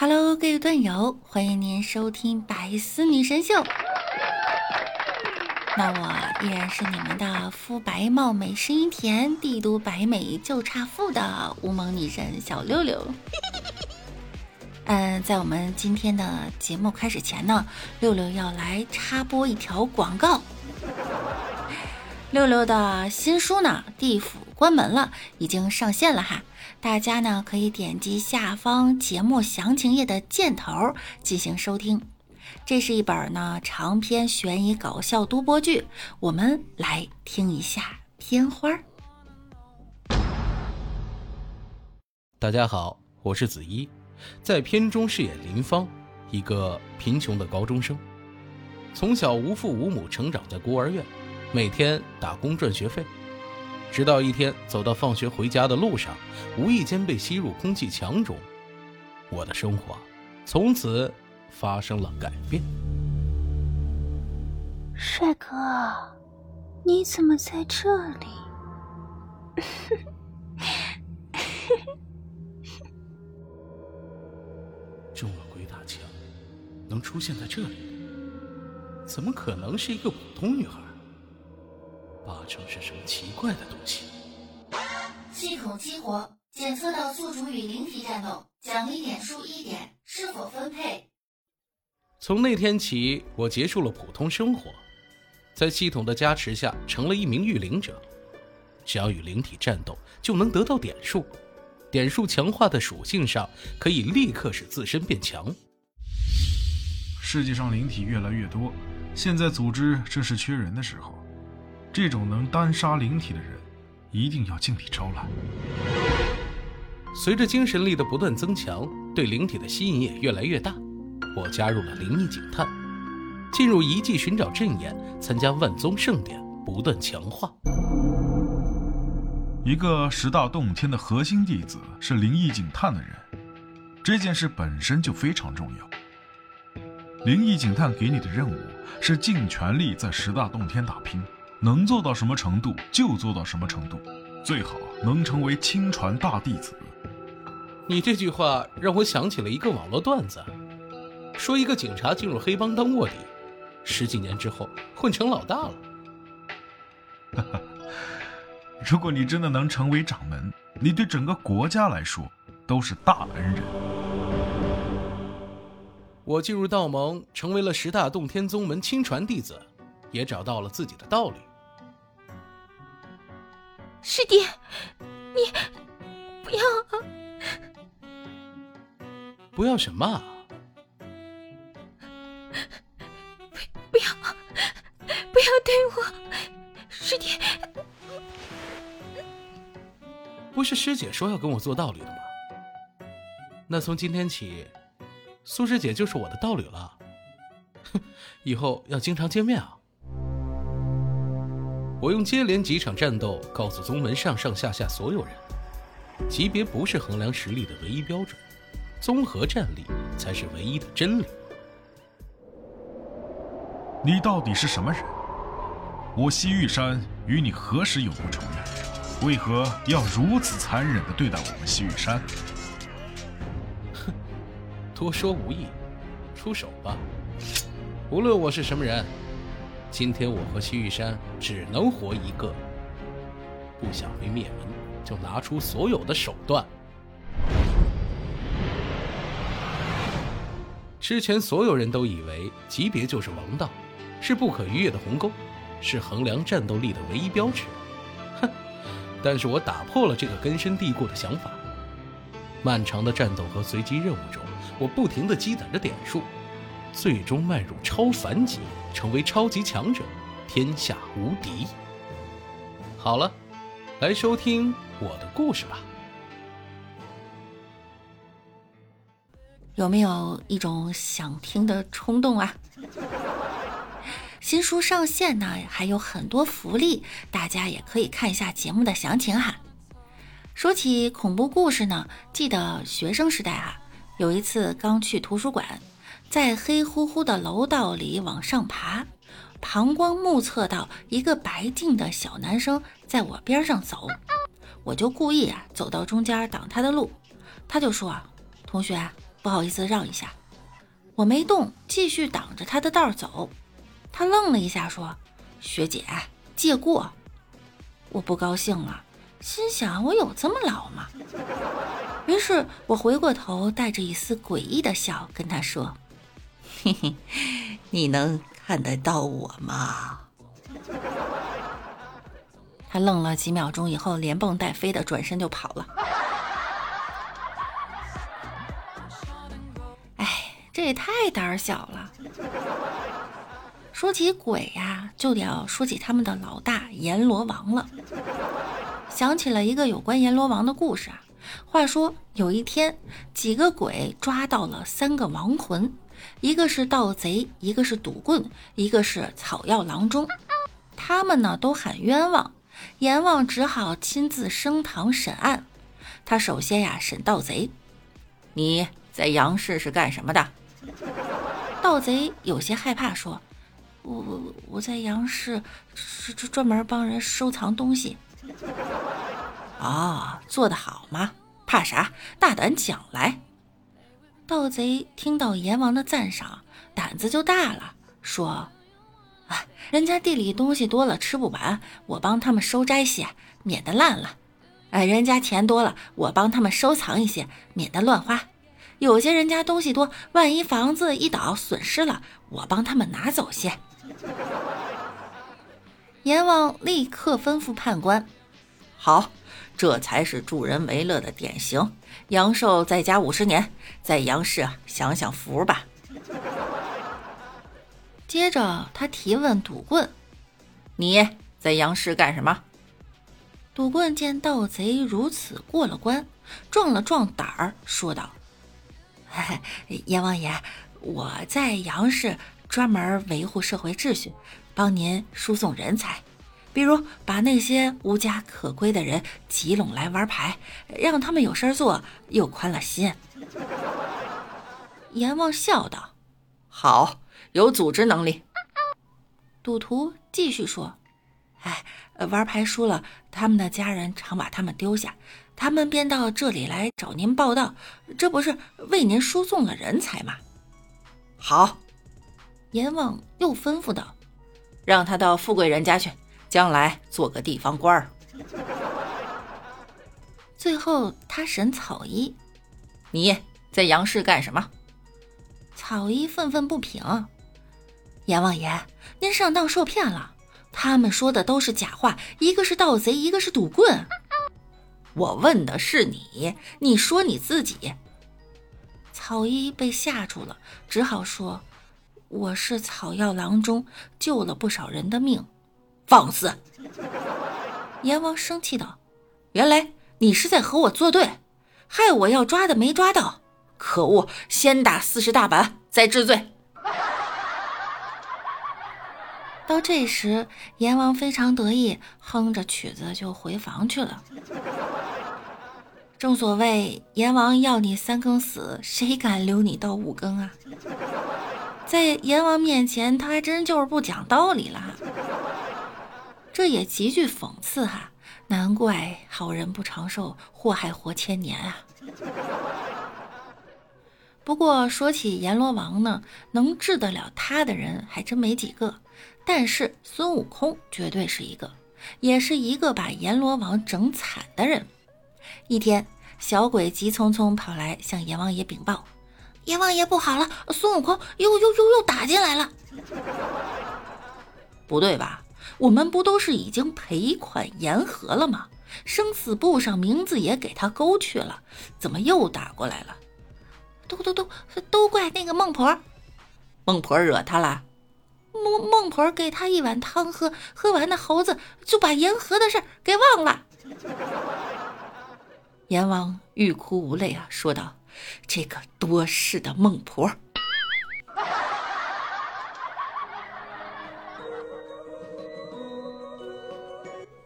Hello，各位段友，欢迎您收听百思女神秀。那我依然是你们的肤白貌美、声音甜、帝都白美就差富的无萌女神小六六。嗯，在我们今天的节目开始前呢，六六要来插播一条广告。六六的新书呢，《地府关门了》已经上线了哈。大家呢可以点击下方节目详情页的箭头进行收听。这是一本呢长篇悬疑搞笑多播剧，我们来听一下片花。大家好，我是子一，在片中饰演林芳，一个贫穷的高中生，从小无父无母，成长在孤儿院，每天打工赚学费。直到一天走到放学回家的路上，无意间被吸入空气墙中，我的生活从此发生了改变。帅哥，你怎么在这里？中了鬼打墙，能出现在这里，怎么可能是一个普通女孩？八成是什么奇怪的东西。系统激活，检测到宿主与灵体战斗，奖励点数一点，是否分配？从那天起，我结束了普通生活，在系统的加持下，成了一名御灵者。只要与灵体战斗，就能得到点数。点数强化的属性上，可以立刻使自身变强。世界上灵体越来越多，现在组织正是缺人的时候。这种能单杀灵体的人，一定要尽力招揽。随着精神力的不断增强，对灵体的吸引也越来越大。我加入了灵异警探，进入遗迹寻找阵眼，参加万宗盛典，不断强化。一个十大洞天的核心弟子是灵异警探的人，这件事本身就非常重要。灵异警探给你的任务是尽全力在十大洞天打拼。能做到什么程度就做到什么程度，最好能成为亲传大弟子。你这句话让我想起了一个网络段子，说一个警察进入黑帮当卧底，十几年之后混成老大了。哈哈，如果你真的能成为掌门，你对整个国家来说都是大恩人。我进入道盟，成为了十大洞天宗门亲传弟子，也找到了自己的道理。师弟，你不要啊！不要什么？不不要，不要对我，师弟。不是师姐说要跟我做道侣的吗？那从今天起，苏师姐就是我的道侣了。哼，以后要经常见面啊。我用接连几场战斗告诉宗门上上下下所有人，级别不是衡量实力的唯一标准，综合战力才是唯一的真理。你到底是什么人？我西域山与你何时有过仇怨？为何要如此残忍地对待我们西域山？哼，多说无益，出手吧。无论我是什么人。今天我和西域山只能活一个，不想被灭门，就拿出所有的手段。之前所有人都以为级别就是王道，是不可逾越的鸿沟，是衡量战斗力的唯一标尺。哼！但是我打破了这个根深蒂固的想法。漫长的战斗和随机任务中，我不停地积攒着点数。最终迈入超凡级，成为超级强者，天下无敌。好了，来收听我的故事吧。有没有一种想听的冲动啊？新书上线呢，还有很多福利，大家也可以看一下节目的详情哈。说起恐怖故事呢，记得学生时代啊，有一次刚去图书馆。在黑乎乎的楼道里往上爬，旁观目测到一个白净的小男生在我边上走，我就故意啊走到中间挡他的路。他就说：“同学，不好意思让一下。我没动，继续挡着他的道走。他愣了一下，说：“学姐，借过。”我不高兴了，心想：我有这么老吗？于是我回过头，带着一丝诡异的笑跟他说：“嘿嘿，你能看得到我吗？”他愣了几秒钟以后，连蹦带飞的转身就跑了。哎，这也太胆小了。说起鬼呀，就得要说起他们的老大阎罗王了。想起了一个有关阎罗王的故事啊。话说有一天，几个鬼抓到了三个亡魂，一个是盗贼，一个是赌棍，一个是草药郎中。他们呢都喊冤枉，阎王只好亲自升堂审案。他首先呀审盗贼：“你在杨氏是干什么的？”盗贼有些害怕说。我我在杨氏是专专门帮人收藏东西，啊，做得好吗？怕啥？大胆讲来！盗贼听到阎王的赞赏，胆子就大了，说：“啊，人家地里东西多了，吃不完，我帮他们收摘些，免得烂了。哎，人家钱多了，我帮他们收藏一些，免得乱花。有些人家东西多，万一房子一倒损失了，我帮他们拿走些。”阎王立刻吩咐判官：“好，这才是助人为乐的典型。阳寿再加五十年，在杨氏享享福吧。”接着他提问赌棍：“你在杨氏干什么？”赌棍见盗贼如此过了关，壮了壮胆儿，说道：“阎王爷，我在杨氏。”专门维护社会秩序，帮您输送人才，比如把那些无家可归的人集拢来玩牌，让他们有事做，又宽了心。阎王笑道：“好，有组织能力。”赌徒继续说：“哎，玩牌输了，他们的家人常把他们丢下，他们便到这里来找您报道，这不是为您输送了人才吗？”好。阎王又吩咐道：“让他到富贵人家去，将来做个地方官儿。”最后，他审草衣：“你在杨氏干什么？”草衣愤愤不平：“阎王爷，您上当受骗了，他们说的都是假话，一个是盗贼，一个是赌棍。我问的是你，你说你自己。”草衣被吓住了，只好说。我是草药郎中，救了不少人的命。放肆！阎王生气道：“原来你是在和我作对，害我要抓的没抓到。可恶！先打四十大板，再治罪。”到这时，阎王非常得意，哼着曲子就回房去了。正所谓，阎王要你三更死，谁敢留你到五更啊？在阎王面前，他还真就是不讲道理了，这也极具讽刺哈！难怪好人不长寿，祸害活千年啊！不过说起阎罗王呢，能治得了他的人还真没几个，但是孙悟空绝对是一个，也是一个把阎罗王整惨的人。一天，小鬼急匆匆跑来向阎王爷禀报。阎王爷不好了，孙悟空又又又又打进来了。不对吧？我们不都是已经赔款言和了吗？生死簿上名字也给他勾去了，怎么又打过来了？都都都都怪那个孟婆，孟婆惹他了。孟孟婆给他一碗汤喝，喝完那猴子就把言和的事给忘了。阎王欲哭无泪啊，说道。这个多事的孟婆。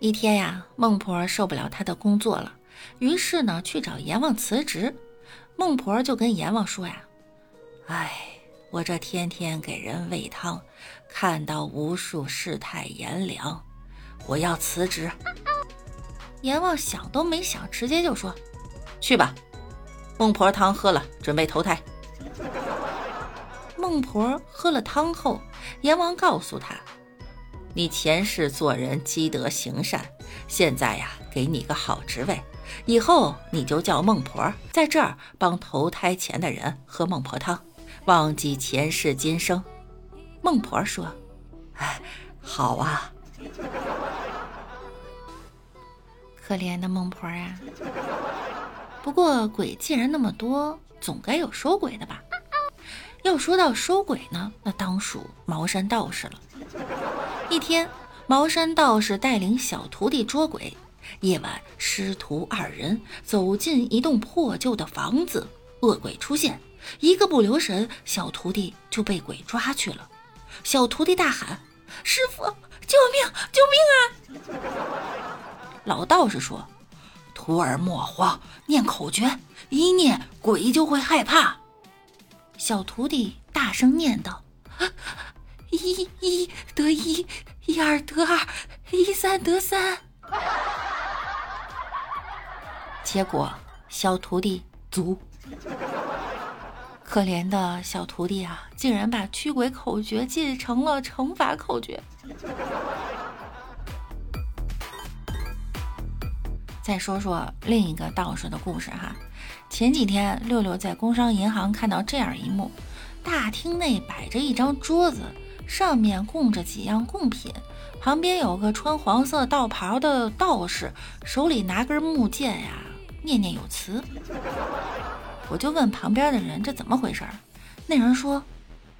一天呀，孟婆受不了她的工作了，于是呢去找阎王辞职。孟婆就跟阎王说呀：“哎，我这天天给人喂汤，看到无数世态炎凉，我要辞职。”阎王想都没想，直接就说：“去吧。”孟婆汤喝了，准备投胎。孟婆喝了汤后，阎王告诉他：“你前世做人积德行善，现在呀，给你个好职位，以后你就叫孟婆，在这儿帮投胎前的人喝孟婆汤，忘记前世今生。”孟婆说：“哎，好啊。”可怜的孟婆呀！不过鬼既然那么多，总该有收鬼的吧？要说到收鬼呢，那当属茅山道士了。一天，茅山道士带领小徒弟捉鬼。夜晚，师徒二人走进一栋破旧的房子，恶鬼出现，一个不留神，小徒弟就被鬼抓去了。小徒弟大喊：“师傅，救命！救命啊！”老道士说：“徒儿莫慌，念口诀，一念鬼就会害怕。”小徒弟大声念道：“一一得一，一二得二，一三得三。”结果小徒弟足。可怜的小徒弟啊，竟然把驱鬼口诀记成了惩罚口诀。再说说另一个道士的故事哈。前几天，六六在工商银行看到这样一幕：大厅内摆着一张桌子，上面供着几样贡品，旁边有个穿黄色道袍的道士，手里拿根木剑呀，念念有词。我就问旁边的人：“这怎么回事？”那人说：“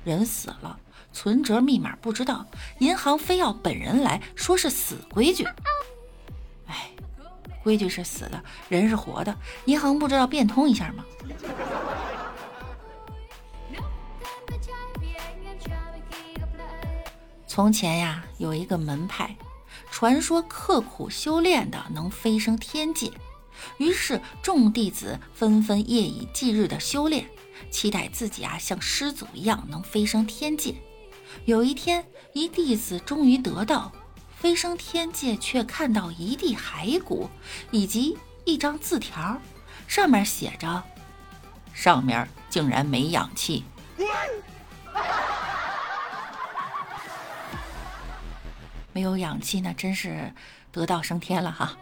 人死了，存折密码不知道，银行非要本人来说是死规矩。”规矩是死的，人是活的，银行不知道变通一下吗？从前呀，有一个门派，传说刻苦修炼的能飞升天界，于是众弟子纷纷夜以继日的修炼，期待自己啊像师祖一样能飞升天界。有一天，一弟子终于得到。飞升天界，却看到一地骸骨，以及一张字条，上面写着：“上面竟然没氧气。”没有氧气，那真是得道升天了哈。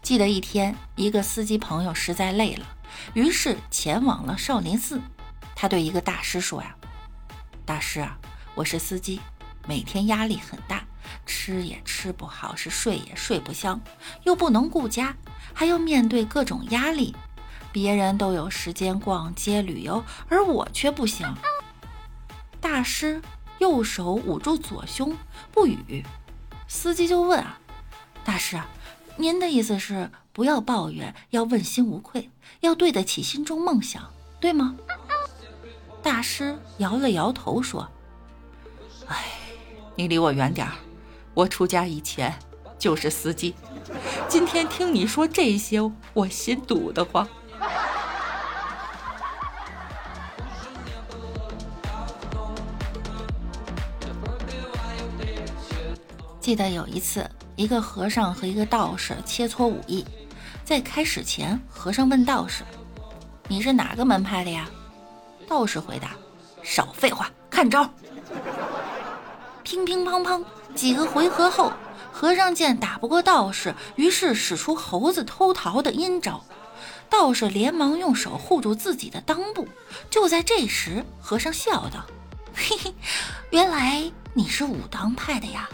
记得一天，一个司机朋友实在累了，于是前往了少林寺。他对一个大师说：“呀，大师啊。”我是司机，每天压力很大，吃也吃不好，是睡也睡不香，又不能顾家，还要面对各种压力。别人都有时间逛街旅游，而我却不行。大师右手捂住左胸，不语。司机就问啊，大师，您的意思是不要抱怨，要问心无愧，要对得起心中梦想，对吗？大师摇了摇头说。哎，你离我远点儿！我出家以前就是司机，今天听你说这些，我心堵得慌。记得有一次，一个和尚和一个道士切磋武艺，在开始前，和尚问道士：“你是哪个门派的呀？”道士回答：“少废话，看招！”乒乒乓乓几个回合后，和尚见打不过道士，于是使出猴子偷桃的阴招。道士连忙用手护住自己的裆部。就在这时，和尚笑道：“嘿嘿，原来你是武当派的呀？”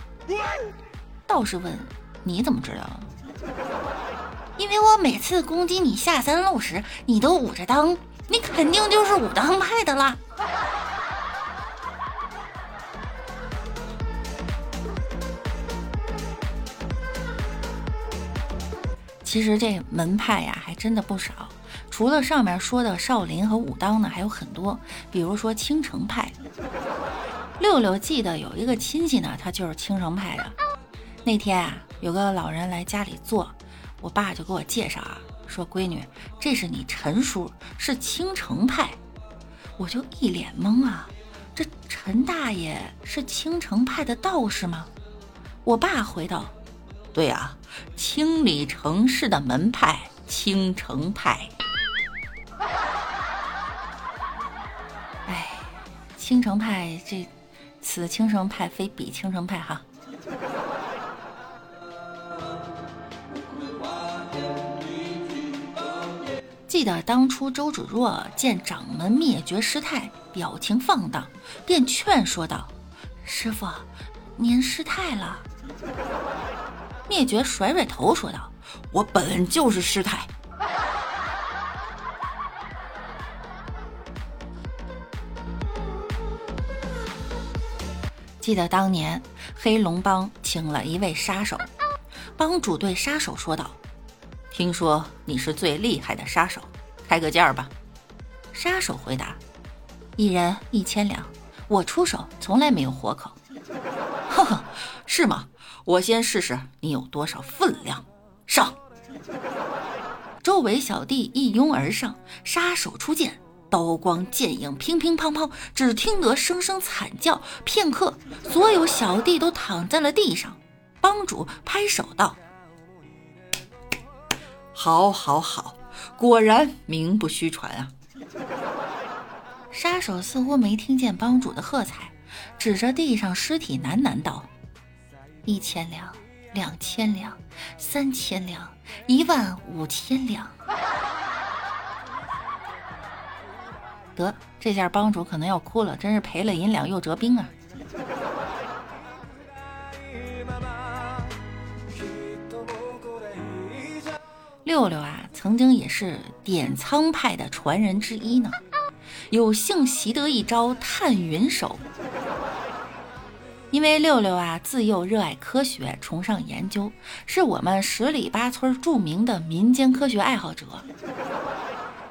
道士问：“你怎么知道？”“因为我每次攻击你下三路时，你都捂着裆，你肯定就是武当派的啦。”其实这门派呀，还真的不少。除了上面说的少林和武当呢，还有很多。比如说青城派。六六记得有一个亲戚呢，他就是青城派的。那天啊，有个老人来家里坐，我爸就给我介绍啊，说闺女，这是你陈叔，是青城派。我就一脸懵啊，这陈大爷是青城派的道士吗？我爸回道：对啊，清理城市的门派，青城派。哎，青城派这，此青城派非彼青城派哈。记得当初周芷若见掌门灭绝师太表情放荡，便劝说道：“师傅，您失态了。”灭绝甩甩头说道：“我本就是师太。”记得当年黑龙帮请了一位杀手，帮主对杀手说道。听说你是最厉害的杀手，开个价吧。杀手回答：“一人一千两，我出手从来没有活口。”呵呵，是吗？我先试试你有多少分量。上！周围小弟一拥而上，杀手出剑，刀光剑影，乒乒乓乓，只听得声声惨叫。片刻，所有小弟都躺在了地上。帮主拍手道。好，好，好，果然名不虚传啊！杀手似乎没听见帮主的喝彩，指着地上尸体喃喃道：“一千两，两千两，三千两，一万五千两。”得，这下帮主可能要哭了，真是赔了银两又折兵啊！六六啊，曾经也是点苍派的传人之一呢，有幸习得一招探云手。因为六六啊，自幼热爱科学，崇尚研究，是我们十里八村著名的民间科学爱好者。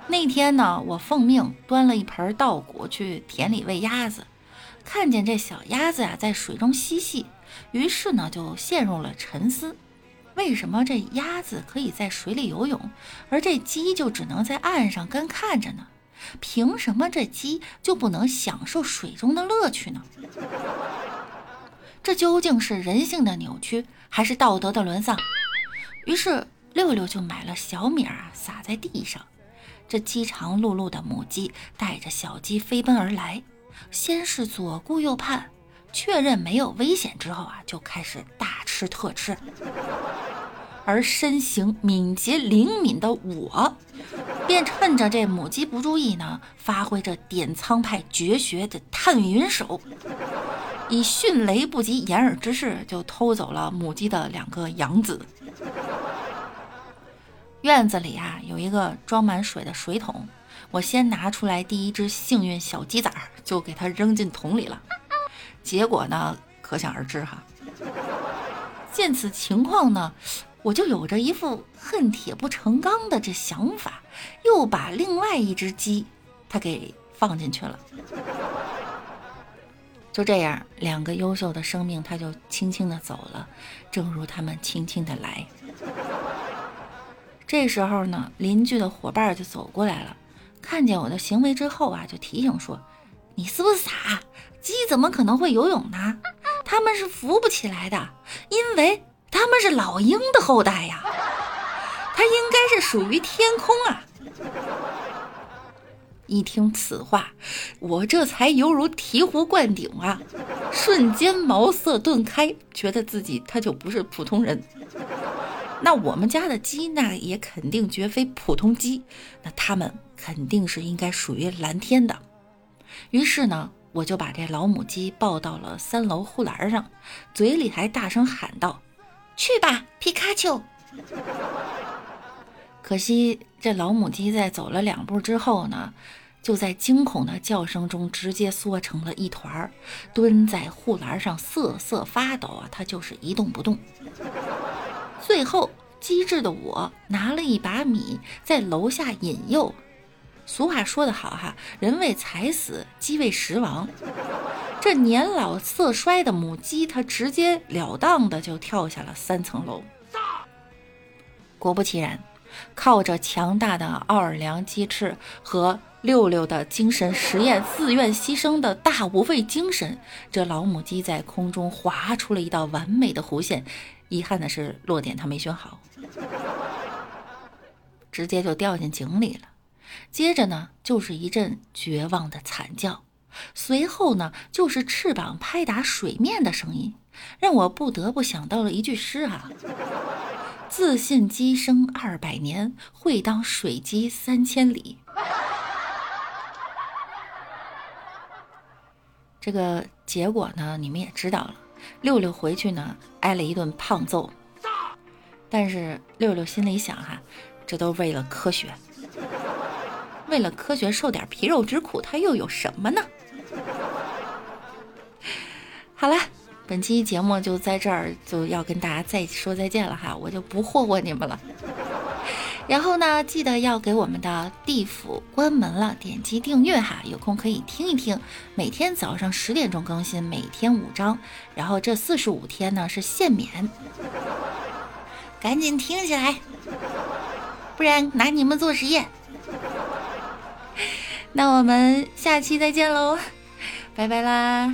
那天呢，我奉命端了一盆稻谷去田里喂鸭子，看见这小鸭子呀在水中嬉戏，于是呢就陷入了沉思。为什么这鸭子可以在水里游泳，而这鸡就只能在岸上干看着呢？凭什么这鸡就不能享受水中的乐趣呢？这究竟是人性的扭曲，还是道德的沦丧？于是六六就买了小米儿撒在地上，这饥肠辘辘的母鸡带着小鸡飞奔而来，先是左顾右盼。确认没有危险之后啊，就开始大吃特吃。而身形敏捷灵敏的我，便趁着这母鸡不注意呢，发挥着点苍派绝学的探云手，以迅雷不及掩耳之势就偷走了母鸡的两个养子。院子里啊，有一个装满水的水桶，我先拿出来第一只幸运小鸡仔，就给它扔进桶里了。结果呢，可想而知哈。见此情况呢，我就有着一副恨铁不成钢的这想法，又把另外一只鸡，它给放进去了。就这样，两个优秀的生命，它就轻轻的走了，正如他们轻轻的来。这时候呢，邻居的伙伴就走过来了，看见我的行为之后啊，就提醒说：“你是不是傻？”鸡怎么可能会游泳呢？它们是浮不起来的，因为它们是老鹰的后代呀。它应该是属于天空啊！一听此话，我这才犹如醍醐灌顶啊，瞬间茅塞顿开，觉得自己他就不是普通人。那我们家的鸡，那也肯定绝非普通鸡，那它们肯定是应该属于蓝天的。于是呢。我就把这老母鸡抱到了三楼护栏上，嘴里还大声喊道：“去吧，皮卡丘！”可惜这老母鸡在走了两步之后呢，就在惊恐的叫声中直接缩成了一团，蹲在护栏上瑟瑟发抖啊，它就是一动不动。最后，机智的我拿了一把米在楼下引诱。俗话说得好哈，人为财死，鸡为食亡。这年老色衰的母鸡，它直截了当的就跳下了三层楼。果不其然，靠着强大的奥尔良鸡翅和六六的精神实验，自愿牺牲的大无畏精神，这老母鸡在空中划出了一道完美的弧线，遗憾的是落点他没选好，直接就掉进井里了。接着呢，就是一阵绝望的惨叫，随后呢，就是翅膀拍打水面的声音，让我不得不想到了一句诗啊：“自信鸡生二百年，会当水鸡三千里。”这个结果呢，你们也知道了。六六回去呢，挨了一顿胖揍。但是六六心里想哈，这都为了科学，为了科学受点皮肉之苦，他又有什么呢？好了，本期节目就在这儿，就要跟大家再说再见了哈，我就不霍霍你们了。然后呢，记得要给我们的地府关门了，点击订阅哈，有空可以听一听。每天早上十点钟更新，每天五章，然后这四十五天呢是限免，赶紧听起来，不然拿你们做实验。那我们下期再见喽，拜拜啦。